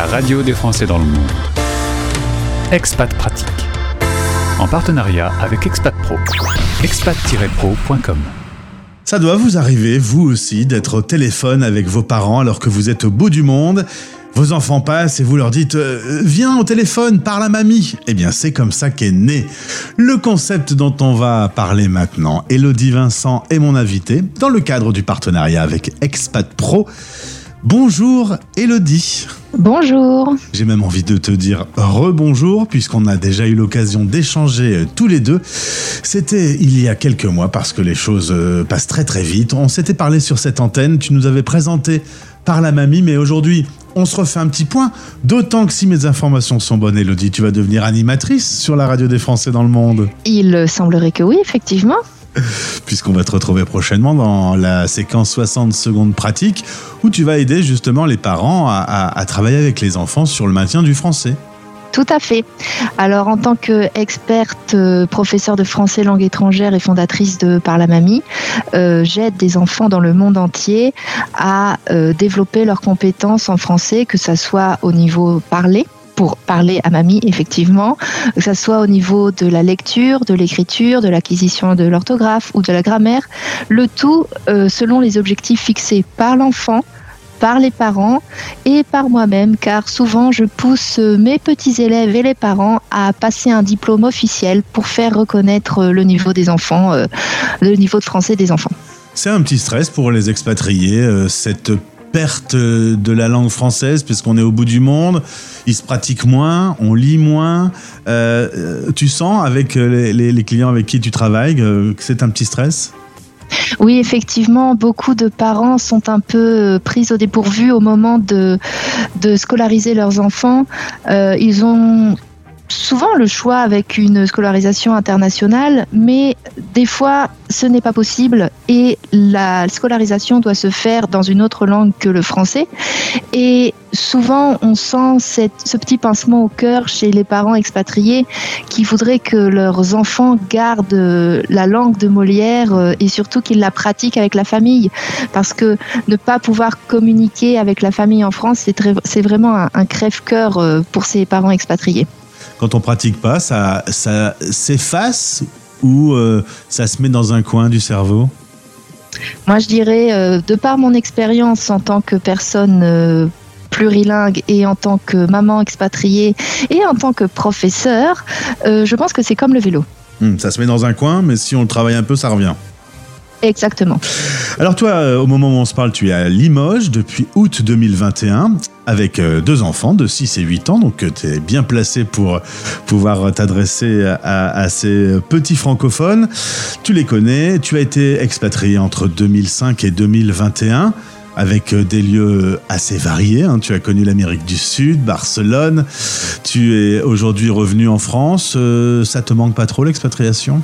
la radio des Français dans le monde. Expat Pratique. En partenariat avec Expat Pro. expat-pro.com. Ça doit vous arriver, vous aussi, d'être au téléphone avec vos parents alors que vous êtes au bout du monde. Vos enfants passent et vous leur dites euh, Viens au téléphone, parle à mamie. Eh bien, c'est comme ça qu'est né le concept dont on va parler maintenant. Elodie Vincent est mon invité dans le cadre du partenariat avec Expat Pro. Bonjour Elodie. Bonjour. J'ai même envie de te dire rebonjour puisqu'on a déjà eu l'occasion d'échanger euh, tous les deux. C'était il y a quelques mois parce que les choses euh, passent très très vite. On s'était parlé sur cette antenne, tu nous avais présenté par la mamie, mais aujourd'hui on se refait un petit point. D'autant que si mes informations sont bonnes, Elodie, tu vas devenir animatrice sur la radio des Français dans le monde. Il semblerait que oui, effectivement. Puisqu'on va te retrouver prochainement dans la séquence 60 secondes pratiques où tu vas aider justement les parents à, travailler avec les enfants sur le maintien du français. Tout à fait. Alors, en tant qu'experte, euh, professeure de français langue étrangère et fondatrice de Par la Mamie, euh, j'aide des enfants dans le monde entier à euh, développer leurs compétences en français, que ce soit au niveau parlé, pour parler à mamie, effectivement, que ce soit au niveau de la lecture, de l'écriture, de l'acquisition de l'orthographe ou de la grammaire, le tout selon les objectifs fixés par l'enfant, par les parents et par moi-même, car souvent je pousse mes petits élèves et les parents à passer un diplôme officiel pour faire reconnaître le niveau des enfants, le niveau de français des enfants. C'est un petit stress pour les expatriés, cette perte de la langue française puisqu'on est au bout du monde, il se pratique moins, on lit moins. Euh, tu sens avec les, les, clients avec qui tu travailles que c'est un petit stress? Oui, effectivement, beaucoup de parents sont un peu pris au dépourvu au moment de, scolariser leurs enfants. Euh, ils ont souvent le choix avec une scolarisation internationale, mais des fois ce n'est pas possible et la scolarisation doit se faire dans une autre langue que le français. Et souvent on sent cette, ce petit pincement au cœur chez les parents expatriés qui voudraient que leurs enfants gardent la langue de Molière euh, et surtout qu'ils la pratiquent avec la famille. Parce que ne pas pouvoir communiquer avec la famille en France, c'est vraiment un, un crève-cœur euh, pour ces parents expatriés quand on pratique pas, ça, ça s'efface ou euh, ça se met dans un coin du cerveau? Moi, je dirais, euh, de par mon expérience en tant que personne euh, plurilingue et en tant que maman expatriée et en tant que professeur, je pense que c'est comme le vélo. Hmm, ça se met dans un coin, mais si on le travaille un peu, ça revient. Exactement. Alors toi, euh, au moment où on se parle, tu es à Limoges depuis août 2021 avec euh, deux enfants de 6 et 8 ans, donc euh, tu es bien placé pour pouvoir t'adresser à, ces petits francophones. Tu les connais, tu as été expatrié entre 2005 et 2021 avec des lieux assez variés. Hein. Tu as connu l'Amérique du Sud, Barcelone, tu es aujourd'hui revenu en France. ça te manque pas trop l'expatriation?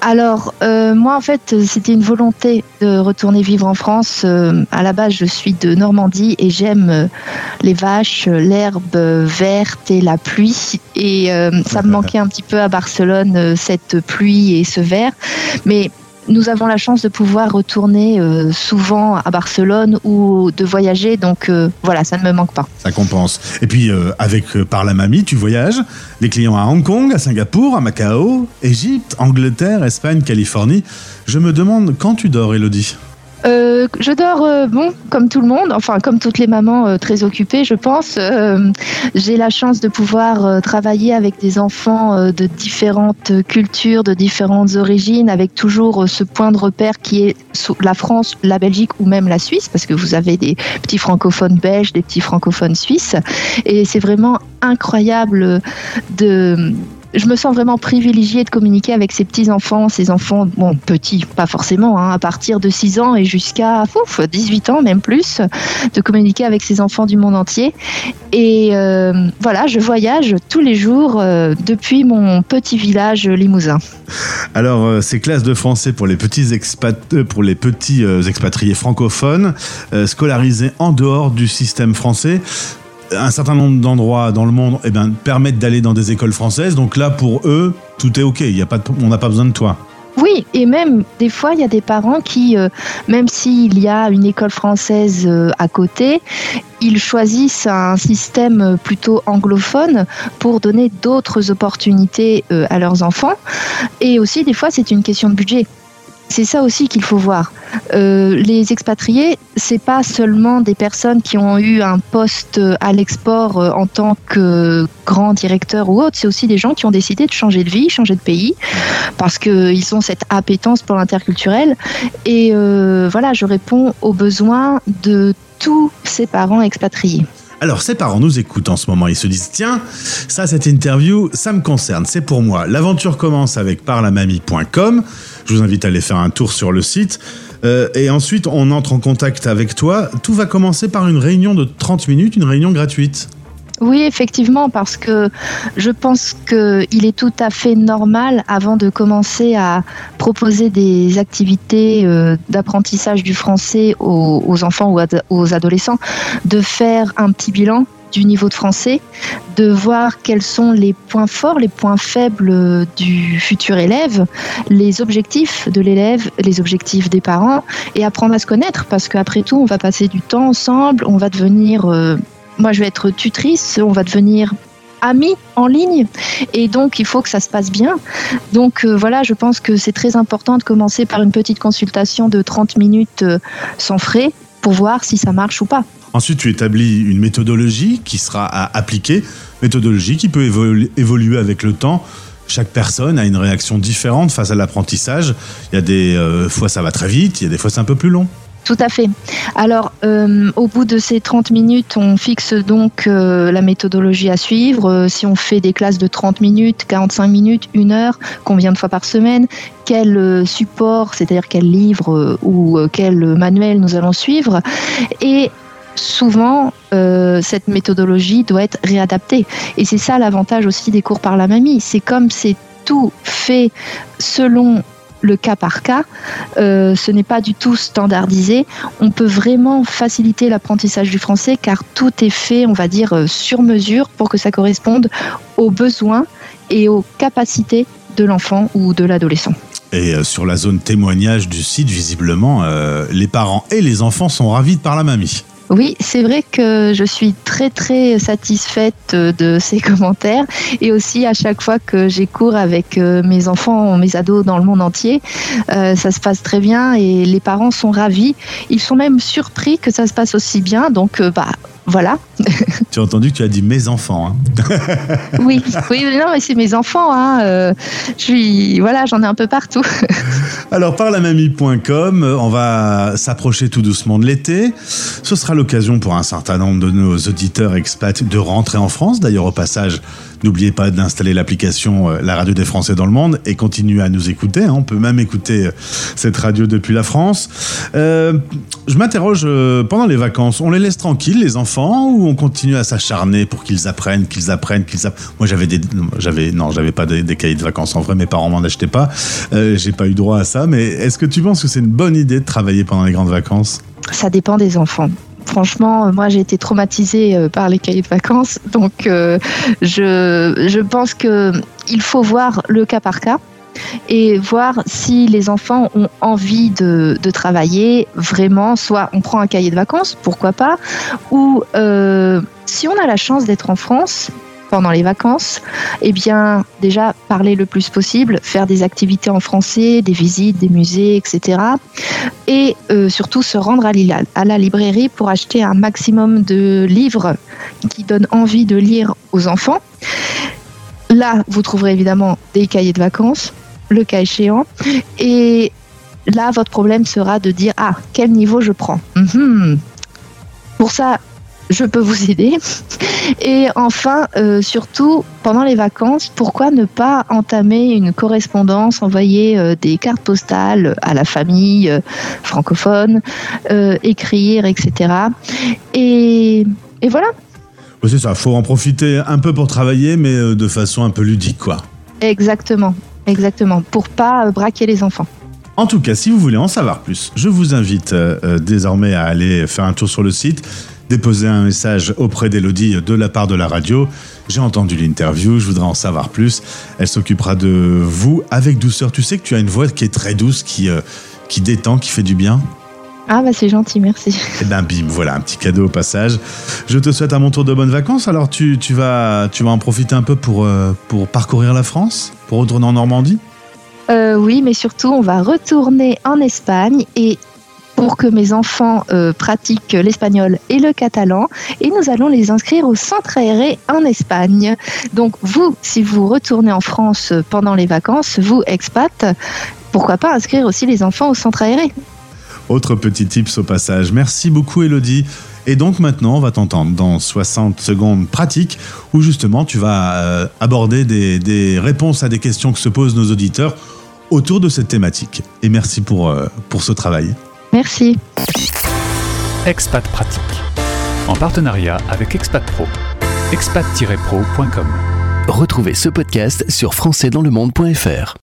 Alors, euh, moi, en fait, c'était une volonté de retourner vivre en France. Euh, à la base, je suis de Normandie et j'aime euh, les vaches, l'herbe verte et la pluie. Et ça me manquait un petit peu à Barcelone, cette pluie et ce vert. Mais nous avons la chance de pouvoir retourner euh, souvent à Barcelone ou de voyager, donc euh, voilà, ça ne me manque pas. Ça compense. Et puis euh, avec Par la Mamie, tu voyages, les clients à Hong Kong, à Singapour, à Macao, Égypte, Angleterre, Espagne, Californie. Je me demande quand tu dors, Elodie? Euh, je dors, euh, bon, comme tout le monde, enfin comme toutes les mamans euh, très occupées, je pense. J'ai la chance de pouvoir travailler avec des enfants de différentes cultures, de différentes origines, avec toujours ce point de repère qui est la France, la Belgique ou même la Suisse, parce que vous avez des petits francophones belges, des petits francophones suisses, et c'est vraiment incroyable de je me sens vraiment privilégiée de communiquer avec ces petits enfants, ces enfants, bon, petits, pas forcément, hein, à partir de 6 ans et jusqu'à 18 ans, même plus, de communiquer avec ces enfants du monde entier. Et euh, voilà, je voyage tous les jours euh, depuis mon petit village limousin. Alors, euh, ces classes de français pour les petits expatriés francophones, scolarisés en dehors du système français, un certain nombre d'endroits dans le monde eh ben, permettent d'aller dans des écoles françaises. Donc là, pour eux, tout est OK. Y a pas on n'a pas besoin de toi. Oui, et même des fois, il y a des parents qui, euh, même s'il y a une école française euh, à côté, ils choisissent un système plutôt anglophone pour donner d'autres opportunités euh, à leurs enfants. Et aussi, des fois, c'est une question de budget. C'est ça aussi qu'il faut voir. Euh, les expatriés, c'est pas seulement des personnes qui ont eu un poste à l'export euh, en tant que grand directeur ou autre, c'est aussi des gens qui ont décidé de changer de vie, changer de pays, parce qu'ils ont cette appétence pour l'interculturel. Et euh, voilà, je réponds aux besoins de tous ces parents expatriés. Alors, ces parents nous écoutent en ce moment. Ils se disent Tiens, ça, cette interview, ça me concerne, c'est pour moi. L'aventure commence avec parlamamie.com. Je vous invite à aller faire un tour sur le site. Euh, et ensuite, on entre en contact avec toi. Tout va commencer par une réunion de 30 minutes, une réunion gratuite. Oui, effectivement, parce que je pense qu'il est tout à fait normal, avant de commencer à proposer des activités euh, d'apprentissage du français aux, enfants ou aux adolescents, de faire un petit bilan du niveau de français, de voir quels sont les points forts, les points faibles du futur élève, les objectifs de l'élève, les objectifs des parents, et apprendre à se connaître, parce qu'après tout, on va passer du temps ensemble, on va devenir... euh, moi je vais être tutrice, on va devenir amis en ligne et donc il faut que ça se passe bien. Donc euh, voilà, je pense que c'est très important de commencer par une petite consultation de 30 minutes euh, sans frais pour voir si ça marche ou pas. Ensuite, tu établis une méthodologie qui sera à appliquer, méthodologie qui peut évolu- évoluer avec le temps. Chaque personne a une réaction différente face à l'apprentissage. Il y a des euh, fois ça va très vite, il y a des fois c'est un peu plus long. Tout à fait. Alors, euh, au bout de ces 30 minutes, on fixe donc euh, la méthodologie à suivre. Euh, si on fait des classes de 30 minutes, 45 minutes, une heure, combien de fois par semaine, quel support, c'est-à-dire quel livre ou quel manuel nous allons suivre. Et souvent, cette méthodologie doit être réadaptée. Et c'est ça l'avantage aussi des cours par la mamie. C'est comme c'est tout fait selon le cas par cas, euh, ce n'est pas du tout standardisé. On peut vraiment faciliter l'apprentissage du français car tout est fait, on va dire, euh, sur mesure pour que ça corresponde aux besoins et aux capacités de l'enfant ou de l'adolescent. Et euh, sur la zone témoignage du site, visiblement, euh, les parents et les enfants sont ravis par la mamie. Oui, c'est vrai que je suis très très satisfaite de ces commentaires et aussi à chaque fois que j'ai cours avec euh, mes enfants, mes ados dans le monde entier, ça se passe très bien et les parents sont ravis. Ils sont même surpris que ça se passe aussi bien. Donc bah voilà. Tu as entendu que tu as dit mes enfants. hein. Oui, oui, non mais c'est mes enfants. Hein. euh, je suis voilà, j'en ai un peu partout. Alors, par lamamie.com, euh, on va s'approcher tout doucement de l'été. Ce sera l'occasion pour un certain nombre de nos auditeurs expats de rentrer en France. D'ailleurs, au passage, n'oubliez pas d'installer l'application euh, La Radio des Français dans le monde et continuer à nous écouter. hein. On peut même écouter euh, cette radio depuis la France. Euh, je m'interroge pendant les vacances, on les laisse tranquilles, les enfants, ou on continue à s'acharner pour qu'ils apprennent, qu'ils apprennent, qu'ils apprennent Moi, j'avais des, j'avais, non, j'avais pas des, des cahiers de vacances. En vrai, mes parents m'en achetaient pas. Euh, j'ai pas eu droit à ça. Mais est-ce que tu penses que c'est une bonne idée de travailler pendant les grandes vacances? Ça dépend des enfants. Franchement, euh, moi j'ai été traumatisée euh, par les cahiers de vacances, donc euh, je, pense que il faut voir le cas par cas et voir si les enfants ont envie de, travailler vraiment. Soit on prend un cahier de vacances, pourquoi pas, ou si on a la chance d'être en France pendant les vacances, eh bien déjà parler le plus possible, faire des activités en français, des visites, des musées, etc et euh, surtout se rendre à, à la librairie pour acheter un maximum de livres qui donnent envie de lire aux enfants. Là, vous trouverez évidemment des cahiers de vacances, le cas échéant, et là, votre problème sera de dire ah quel niveau je prends? Mhm. Pour ça, je peux vous aider. Et enfin, euh, surtout, pendant les vacances, pourquoi ne pas entamer une correspondance, envoyer euh, des cartes postales à la famille euh, francophone, écrire, etc. Et, et voilà, C'est ça, faut en profiter un peu pour travailler, mais de façon un peu ludique, quoi. exactement, exactement, pour pas braquer les enfants. En tout cas, si vous voulez en savoir plus, je vous invite désormais à aller faire un tour sur le site déposer un message auprès d'Elodie de la part de la radio. J'ai entendu l'interview, je voudrais en savoir plus. Elle s'occupera de vous avec douceur. Tu sais que tu as une voix qui est très douce, qui, euh, qui détend, qui fait du bien ah bah c'est gentil, merci. Et eh ben bim, voilà un petit cadeau au passage. Je te souhaite à mon tour de bonnes vacances. Alors tu, tu, vas, tu vas en profiter un peu pour, euh, pour parcourir la France, pour retourner en Normandie? Euh, Oui, mais surtout on va retourner en Espagne et pour que mes enfants euh, pratiquent l'espagnol et le catalan et nous allons les inscrire au centre aéré en Espagne. Donc vous, si vous retournez en France pendant les vacances, vous expats, pourquoi pas inscrire aussi les enfants au centre aéré? Autre petit tips au passage. Merci beaucoup Elodie. Et donc maintenant, on va t'entendre dans 60 secondes pratiques où justement tu vas euh, aborder des, réponses à des questions que se posent nos auditeurs autour de cette thématique. Et merci pour, euh, pour ce travail. Merci. Expat Pratique. En partenariat avec Expat Pro. expat-pro.com. Retrouvez ce podcast sur françaisdanslemonde.fr.